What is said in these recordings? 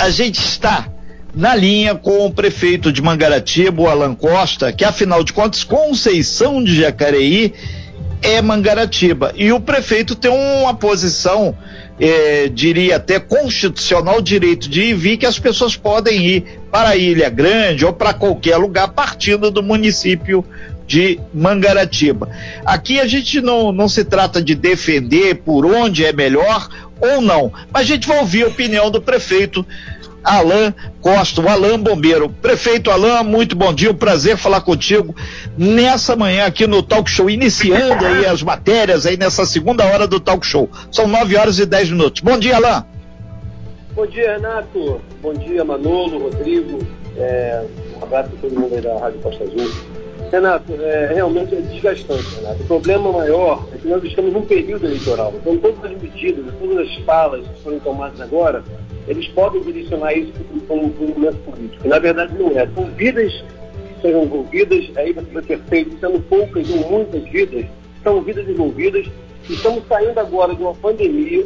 a gente está na linha com o prefeito de Mangaratiba, o Alan Costa, que afinal de contas, Conceição de Jacareí é Mangaratiba. E o prefeito tem uma posição, eh, diria até constitucional, direito de ir vir, que as pessoas podem ir para Ilha Grande ou para qualquer lugar partindo do município de Mangaratiba. Aqui a gente não, não se trata de defender por onde é melhor ou não, mas a gente vai ouvir a opinião do prefeito Alain Costa, o Alain Bombeiro. Prefeito Alain, muito bom dia, um prazer falar contigo nessa manhã aqui no Talk Show, iniciando aí as matérias aí nessa segunda hora do Talk Show. São nove horas e dez minutos. Bom dia, Alain. Bom dia, Renato. Bom dia, Manolo, Rodrigo. É, um abraço a todo mundo aí da Rádio Costa Azul. Renato, é, realmente é desgastante, Renato. O problema maior é que nós estamos num período eleitoral. Então, todas as medidas, todas as falas que foram tomadas agora, eles podem direcionar isso para um, momento político. Na verdade, não é. São vidas que sejam envolvidas, aí você vai ter feito, sendo poucas ou muitas vidas, são vidas envolvidas. Estamos saindo agora de uma pandemia,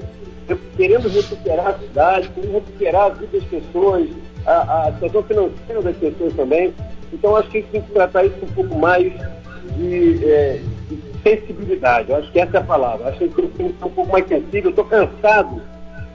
querendo recuperar a cidade, querendo recuperar a vida das pessoas, a, a situação financeira das pessoas também. Então, acho que a gente tem que tratar isso com um pouco mais de, é, de sensibilidade. Eu acho que essa é a palavra. Acho que a gente tem que ser um pouco mais sensível. Estou cansado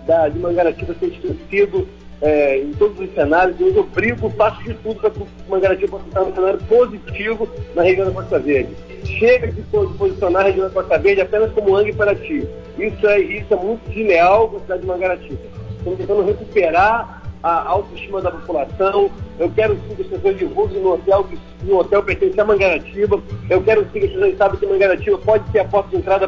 da, de Mangaratiba ser esquecido é, em todos os cenários. Eu obrigo, faço de tudo para que Mangaratiba possa estar um cenário positivo na região da Costa Verde. Chega de posicionar a região da Costa Verde apenas como Angue para ti. Isso é, isso é muito desleal com a cidade de Mangaratiba. Estamos tentando recuperar a autoestima da população. Eu quero sim que as pessoas divulguem no hotel que o hotel pertence a Mangaratiba. Eu quero sim que as pessoas saibam que Mangaratiba pode ser a porta de entrada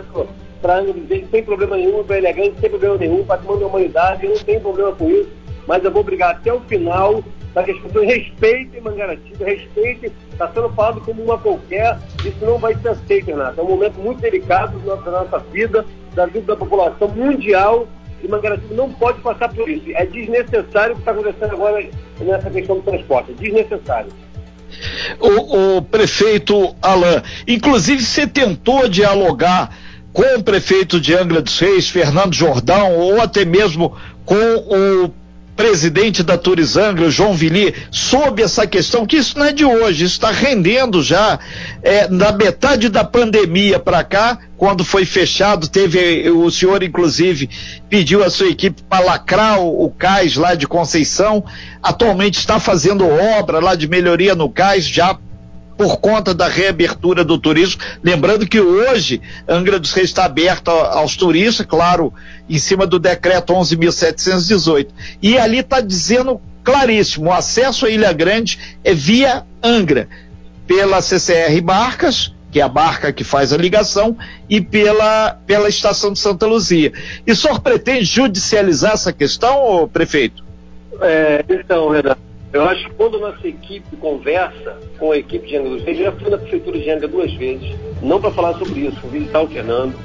para Angra dos sem problema nenhum, para Ilha Grande sem problema nenhum, patrimônio da humanidade, eu não tenho problema com isso. Mas eu vou brigar até o final para que as pessoas respeitem Mangaratiba, respeitem, está sendo falado como uma qualquer, isso não vai ser aceito, Renato. É um momento muito delicado da nossa vida, da vida da população mundial e Mangaratiba não pode passar por isso. É desnecessário o que está acontecendo agora nessa questão do transporte. É desnecessário. O, o prefeito Alain, inclusive você tentou dialogar com o prefeito de Angra dos Reis, Fernando Jordão, ou até mesmo com o presidente da Turizangra, João Vili, sobre essa questão, que isso não é de hoje, isso está rendendo já é, na metade da pandemia para cá, quando foi fechado, teve o senhor inclusive pediu a sua equipe para lacrar o, o cais lá de Conceição, atualmente está fazendo obra lá de melhoria no cais, já por conta da reabertura do turismo. Lembrando que hoje Angra dos Reis está aberta aos turistas, claro, em cima do decreto 11.718. E ali está dizendo claríssimo: o acesso à Ilha Grande é via Angra, pela CCR Barcas, que é a barca que faz a ligação, e pela, pela estação de Santa Luzia. E o senhor pretende judicializar essa questão, prefeito? É, então, Renato eu acho que quando a nossa equipe conversa com a equipe de Angra dos Reis, já fui na prefeitura de Angra duas vezes, não para falar sobre isso, visitar o Fernando,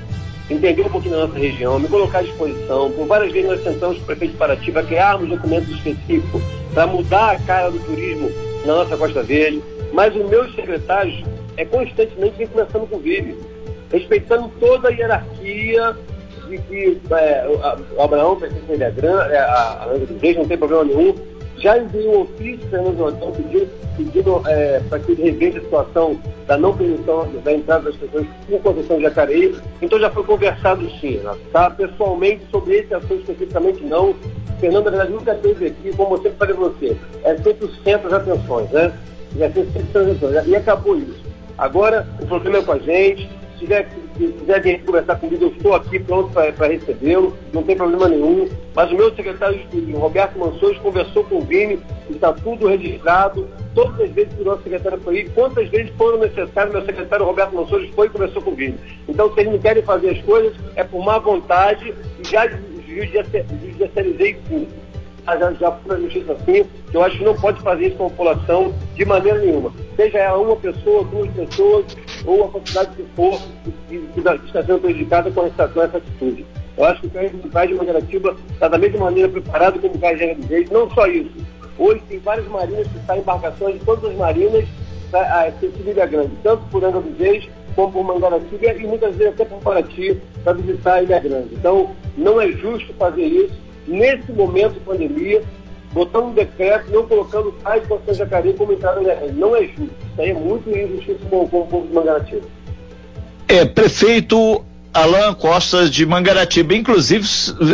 entender um pouquinho da nossa região, me colocar à disposição. Por várias vezes nós tentamos com o prefeito de Paraty para criarmos documentos específicos para mudar a cara do turismo na nossa Costa Verde, mas os meus secretários é constantemente vem conversando com ele, respeitando toda a hierarquia de que é, o Abraão pertence a Ilha é, a Angra dos Reis, não tem problema nenhum, já enviei um ofício para o Jordão pedindo, pedindo é, para que ele reveja a situação da não permissão da entrada das pessoas com concessão de Jacareí. Então já foi conversado sim, né? tá? Pessoalmente, sobre esse assunto especificamente não. Fernando, na verdade, nunca esteve aqui, como eu sempre falei para você, é sempre o centro das atenções, né? É sempre o centro das atenções. E acabou isso. Agora, o problema é com a gente, se tiver, se quiser vir conversar comigo, eu estou aqui pronto para recebê-lo, não tem problema nenhum. Mas o meu secretário de Roberto Mansores, conversou com o Vini, está tudo registrado. Todas as vezes que o nosso secretário foi ir, quantas vezes foram necessárias, meu secretário Roberto Mansores foi e conversou com o Vini. Então, se eles não querem fazer as coisas, é por má vontade e já judicializei tudo já, já fui na justiça assim, que eu acho que não pode fazer isso com a população de maneira nenhuma. Seja ela uma pessoa, duas pessoas, ou a quantidade que for que, que, que está sendo prejudicada com essa, com essa atitude. Eu acho que o CAIS do Cais de Mangaratiba está da mesma maneira preparado como o Cais de Reis. Não só isso. Hoje tem várias marinas que saem embarcações de todas as marinas a Ilha Grande, tanto por Angra dos Reis como por Mangaratiba e muitas vezes até por Paraty para visitar a Ilha Grande. Então, não é justo fazer isso nesse momento de pandemia, botando um decreto, não colocando Cais de Constância Jacareí como entrada Não é justo. Isso aí é muito injustiça com, com o povo de Mangaratiba. É, prefeito Alain Costa de Mangaratiba. Inclusive,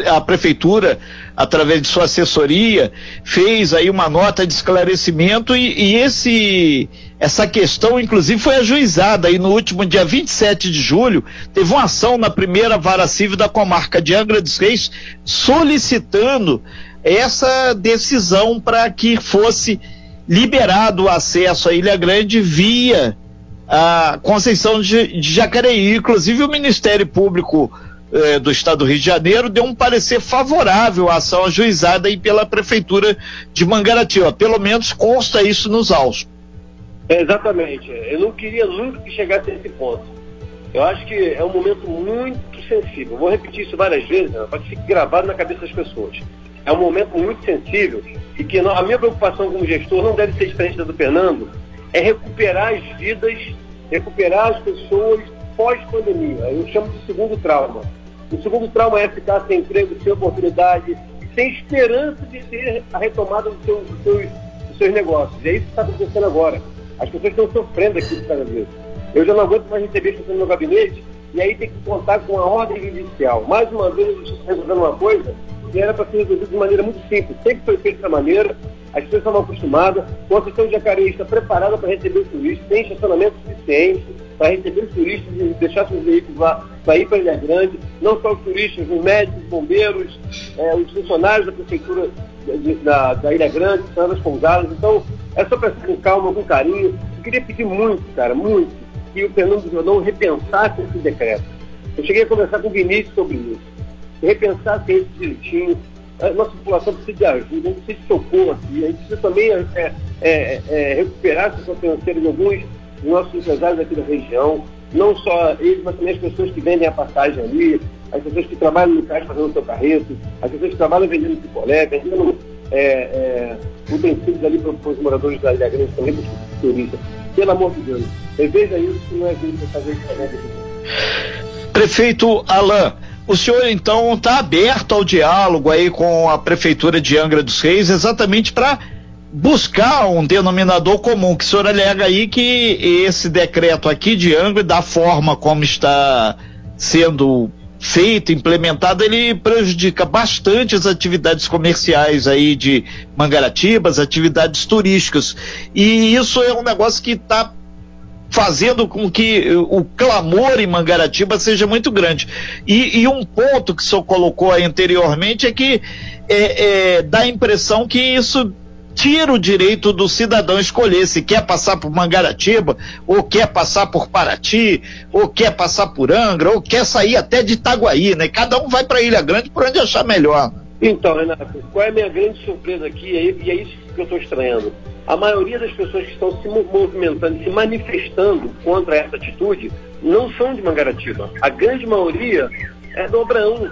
a prefeitura, através de sua assessoria, fez aí uma nota de esclarecimento e, e esse, essa questão, inclusive, foi ajuizada aí no último dia 27 de julho. Teve uma ação na primeira vara civil da comarca de Angra dos Reis solicitando essa decisão para que fosse liberado o acesso à Ilha Grande via a Conceição de, de Jacareí. Inclusive, o Ministério Público eh, do Estado do Rio de Janeiro deu um parecer favorável à ação ajuizada aí pela Prefeitura de Mangaratiba. Pelo menos consta isso nos autos. É, exatamente. Eu não queria nunca que chegasse a esse ponto. Eu acho que é um momento muito sensível. Vou repetir isso várias vezes, né, para que fique gravado na cabeça das pessoas. É um momento muito sensível e que a minha preocupação como gestor não deve ser diferente da do Fernando, é recuperar as vidas, recuperar as pessoas pós-pandemia. Eu chamo de segundo trauma. O segundo trauma é ficar sem emprego, sem oportunidade, sem esperança de ter a retomada dos seus, dos seus, dos seus negócios. E é isso que está acontecendo agora. As pessoas estão sofrendo aqui causa disso. Eu já não aguento mais receber pessoas no meu gabinete e aí tem que contar com a ordem judicial. Mais uma vez, a justiça resolvendo uma coisa que era para ser resolvido de maneira muito simples. Sempre foi feito dessa maneira, as pessoas estavam acostumadas, com a questão de está preparada para receber os turistas, tem estacionamento suficiente para receber os turistas e deixar seus veículos lá para ir para Ilha Grande, não só os turistas, os médicos, os bombeiros, é, os funcionários da prefeitura de, da, da, Ilha Grande, das pousadas. Então, é só pensar com calma, com carinho. Eu queria pedir muito, cara, muito, que o Fernando Jordão repensasse esse decreto. Eu cheguei a conversar com o Vinícius sobre isso repensar esse direitinho. A nossa população precisa de ajuda, a gente precisa de socorro aqui, a gente precisa também é, é, é, é recuperar a situação financeira de alguns dos nossos empresários aqui da região, não só eles, mas também as pessoas que vendem a passagem ali, as pessoas que trabalham no caixa fazendo seu carreto, as pessoas que trabalham vendendo picolé, vendendo é, é, utensílios ali para os moradores da Ilha Grande também, para os turistas. Pelo amor de Deus, reveja isso que não é gente para fazer diferença. Prefeito Alain, o senhor então está aberto ao diálogo aí com a prefeitura de Angra dos Reis, exatamente para buscar um denominador comum, que o senhor alega aí que esse decreto aqui de Angra, da forma como está sendo feito, implementado, ele prejudica bastante as atividades comerciais aí de Mangaratiba, as atividades turísticas. E isso é um negócio que está fazendo com que o clamor em Mangaratiba seja muito grande. E, e um ponto que o senhor colocou anteriormente é que é, é, dá a impressão que isso tira o direito do cidadão escolher se quer passar por Mangaratiba, ou quer passar por Paraty, ou quer passar por Angra, ou quer sair até de Itaguaí, né? Cada um vai para Ilha Grande por onde achar melhor. Então, Renato, qual é a minha grande surpresa aqui? E é isso que eu estou estranhando a maioria das pessoas que estão se movimentando, se manifestando contra essa atitude, não são de Mangaratiba. A grande maioria é do Abraão,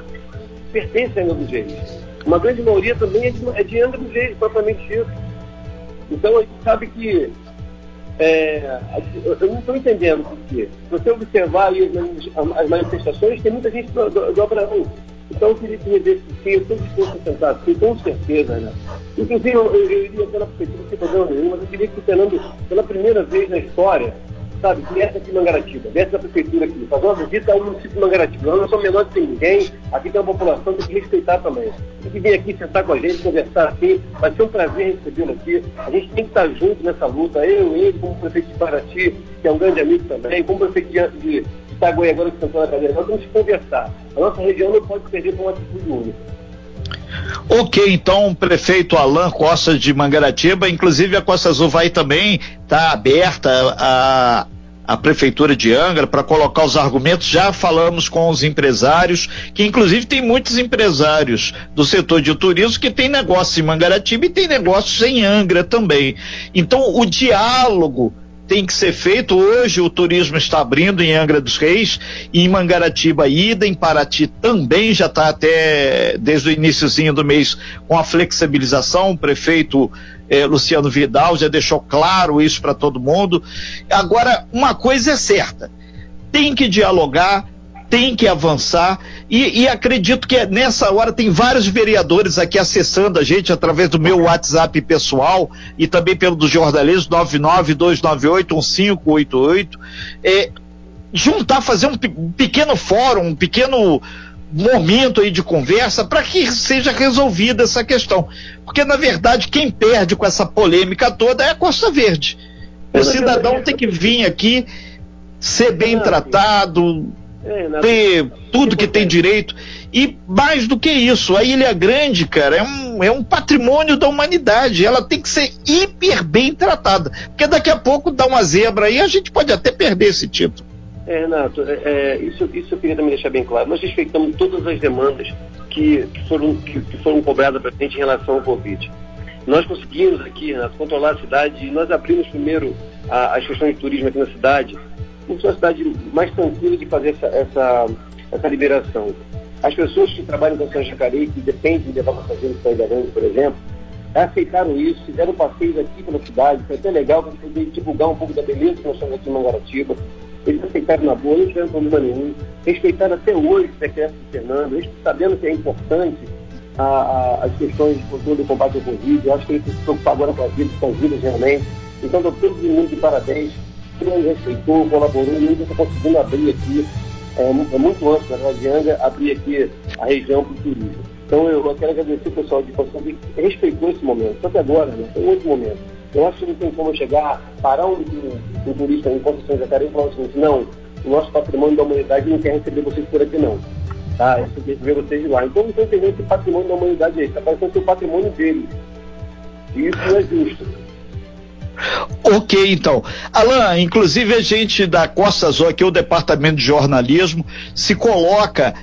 pertence a Angra dos. Uma grande maioria também é de, é de Angra dos Reis, propriamente dito. Então a gente sabe que é, eu não estou entendendo por quê. Se você observar aí as manifestações, tem muita gente do, do, do Abraão. Então, eu queria que sim, eu estou disposto a sentar sim, com certeza, né? Inclusive, eu, eu, eu iria pela prefeitura sem problema nenhum, mas eu queria que o Fernando, pela primeira vez na história, sabe, viesse aqui em Mangaratiba, viesse da prefeitura aqui, fazer uma visita ao município de Mangaratiba. Nós não somos menores que ninguém, aqui tem uma população que tem que respeitar também. Tem que vir aqui sentar com a gente, conversar aqui, vai ser um prazer recebê-lo aqui. A gente tem que estar junto nessa luta, eu, ele, como prefeito de Paraty, que é um grande amigo também, como prefeito de, de Itaguaí agora que na cadeira, nós temos que conversar. A nossa região não pode perder por uma atitude única. Ok, então, prefeito Alain Costa de Mangaratiba, inclusive a Costa Azul vai também estar tá aberta a, a prefeitura de Angra para colocar os argumentos. Já falamos com os empresários, que inclusive tem muitos empresários do setor de turismo que tem negócios em Mangaratiba e tem negócios em Angra também. Então, o diálogo tem que ser feito. Hoje o turismo está abrindo em Angra dos Reis, em Mangaratiba ida, em Paraty também já está até desde o iníciozinho do mês com a flexibilização. O prefeito eh, Luciano Vidal já deixou claro isso para todo mundo. Agora, uma coisa é certa: tem que dialogar tem que avançar e, e, acredito que nessa hora tem vários vereadores aqui acessando a gente através do meu WhatsApp pessoal e também pelo do jornalismo 992981588 é, juntar, fazer um, pequeno fórum, um pequeno momento aí de conversa para que seja resolvida essa questão. Porque, na verdade, quem perde com essa polêmica toda é a Costa Verde. O cidadão tem que vir aqui, ser bem tratado, é, ter tudo que tem direito. E mais do que isso, a Ilha Grande, cara, é um, é um patrimônio da humanidade. Ela tem que ser hiper bem tratada. Porque daqui a pouco dá uma zebra aí, a gente pode até perder esse título. É, Renato, é, é, isso, isso eu queria também deixar bem claro. Nós respeitamos todas as demandas que, que foram, que, que foram cobradas para a gente em relação ao Covid. Nós conseguimos aqui, Renato, controlar a cidade e nós abrimos primeiro a, as questões de turismo aqui na cidade uma cidade mais tranquila de fazer essa, essa, essa liberação. As pessoas que trabalham com São Jacareí, que dependem de levar passageiros para Ilha Grande, por exemplo, aceitaram isso, fizeram passeios aqui pela cidade, foi até legal para poder divulgar um pouco da beleza que nós estamos aqui em Mangaratiba. Eles aceitaram na boa, não tiveram problema nenhum, respeitaram até hoje o decreto de Fernando, sabendo que é importante a, a, as questões de controle do combate ao Covid, eu acho que eles se preocupar agora com as vidas, com as vidas realmente. Então, estou todo mundo de parabéns mundo respeitou, colaborou, e hoje está conseguindo abrir aqui, é, é muito antes, na verdade, de Anga, abrir aqui a região para o turismo. Então eu, quero agradecer o pessoal de Costa que respeitou esse momento. Só que agora, né, tem outro momento. Eu acho que não tem como chegar, parar um, um, um turista em Conceição de Jacareí e falar assim, não, o nosso patrimônio da humanidade não quer receber vocês por aqui não. Tá? Isso quer ver vocês lá. Então não estou entendendo esse patrimônio da humanidade aí, está parecendo o patrimônio deles. E isso não é justo. Ok, então. Alain, inclusive a gente da Costa Azul, aqui o departamento de jornalismo, se coloca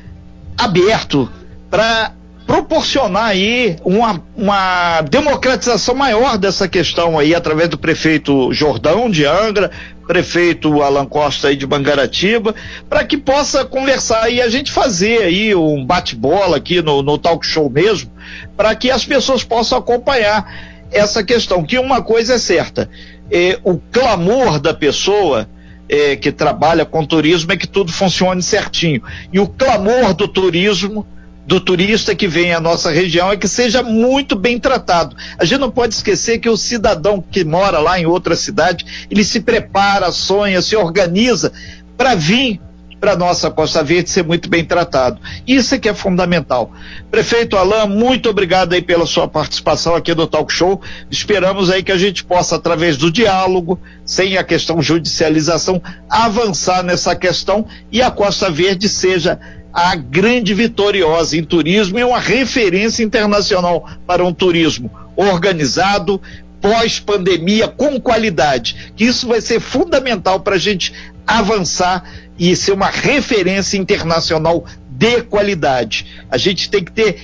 aberto para proporcionar aí uma, uma democratização maior dessa questão aí, através do prefeito Jordão de Angra, prefeito Alan Costa aí de Bangaratiba, para que possa conversar e a gente fazer aí um bate-bola aqui no, no talk show mesmo, para que as pessoas possam acompanhar essa questão, que uma coisa é certa, é, o clamor da pessoa é, que trabalha com turismo é que tudo funcione certinho. E o clamor do turismo, do turista que vem à nossa região, é que seja muito bem tratado. A gente não pode esquecer que o cidadão que mora lá em outra cidade, ele se prepara, sonha, se organiza para vir para nossa Costa Verde ser muito bem tratado. Isso é que é fundamental. Prefeito Alain, muito obrigado aí pela sua participação aqui no Talk Show. Esperamos aí que a gente possa, através do diálogo, sem a questão judicialização, avançar nessa questão e a Costa Verde seja a grande vitoriosa em turismo e uma referência internacional para um turismo organizado, pós-pandemia, com qualidade. Que isso vai ser fundamental para a gente avançar e ser uma referência internacional de qualidade. A gente tem que ter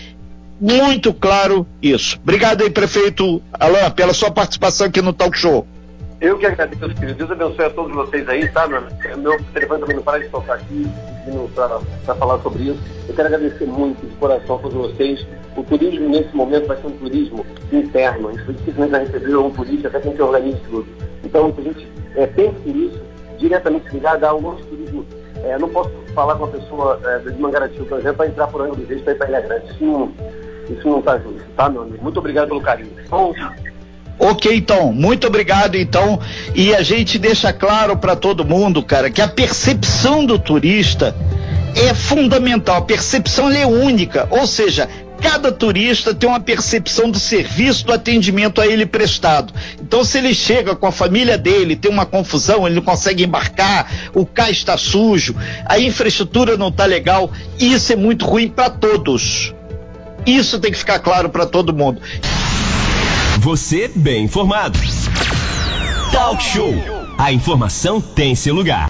muito claro isso. Obrigado aí, prefeito Alain, pela sua participação aqui no Talk Show. Eu que agradeço, querido. Deus abençoe a todos vocês aí, tá? Meu, meu telefone também não para de tocar aqui, para falar sobre isso. Eu quero agradecer muito de coração a todos vocês. O turismo, nesse momento, vai ser um turismo interno. A gente dificilmente vai receber um turista até que a gente organize tudo. Então, a gente é, pense nisso diretamente ligada ao nosso turismo. É, não posso falar com a pessoa é, de Mangaratiba, por exemplo, para entrar por Angra dos Reis para ir para Ilha Grande. Isso não isso não está justo, tá, meu amigo? Muito obrigado pelo carinho. Bom, Ok, então, muito obrigado, então. E a gente deixa claro para todo mundo, cara, que a percepção do turista é fundamental. A percepção é única, ou seja, cada turista tem uma percepção do serviço, do atendimento a ele prestado. Então, se ele chega com a família dele, tem uma confusão, ele não consegue embarcar, o cais está sujo, a infraestrutura não está legal, isso é muito ruim para todos. Isso tem que ficar claro para todo mundo. Você bem informado. Talk Show. A informação tem seu lugar.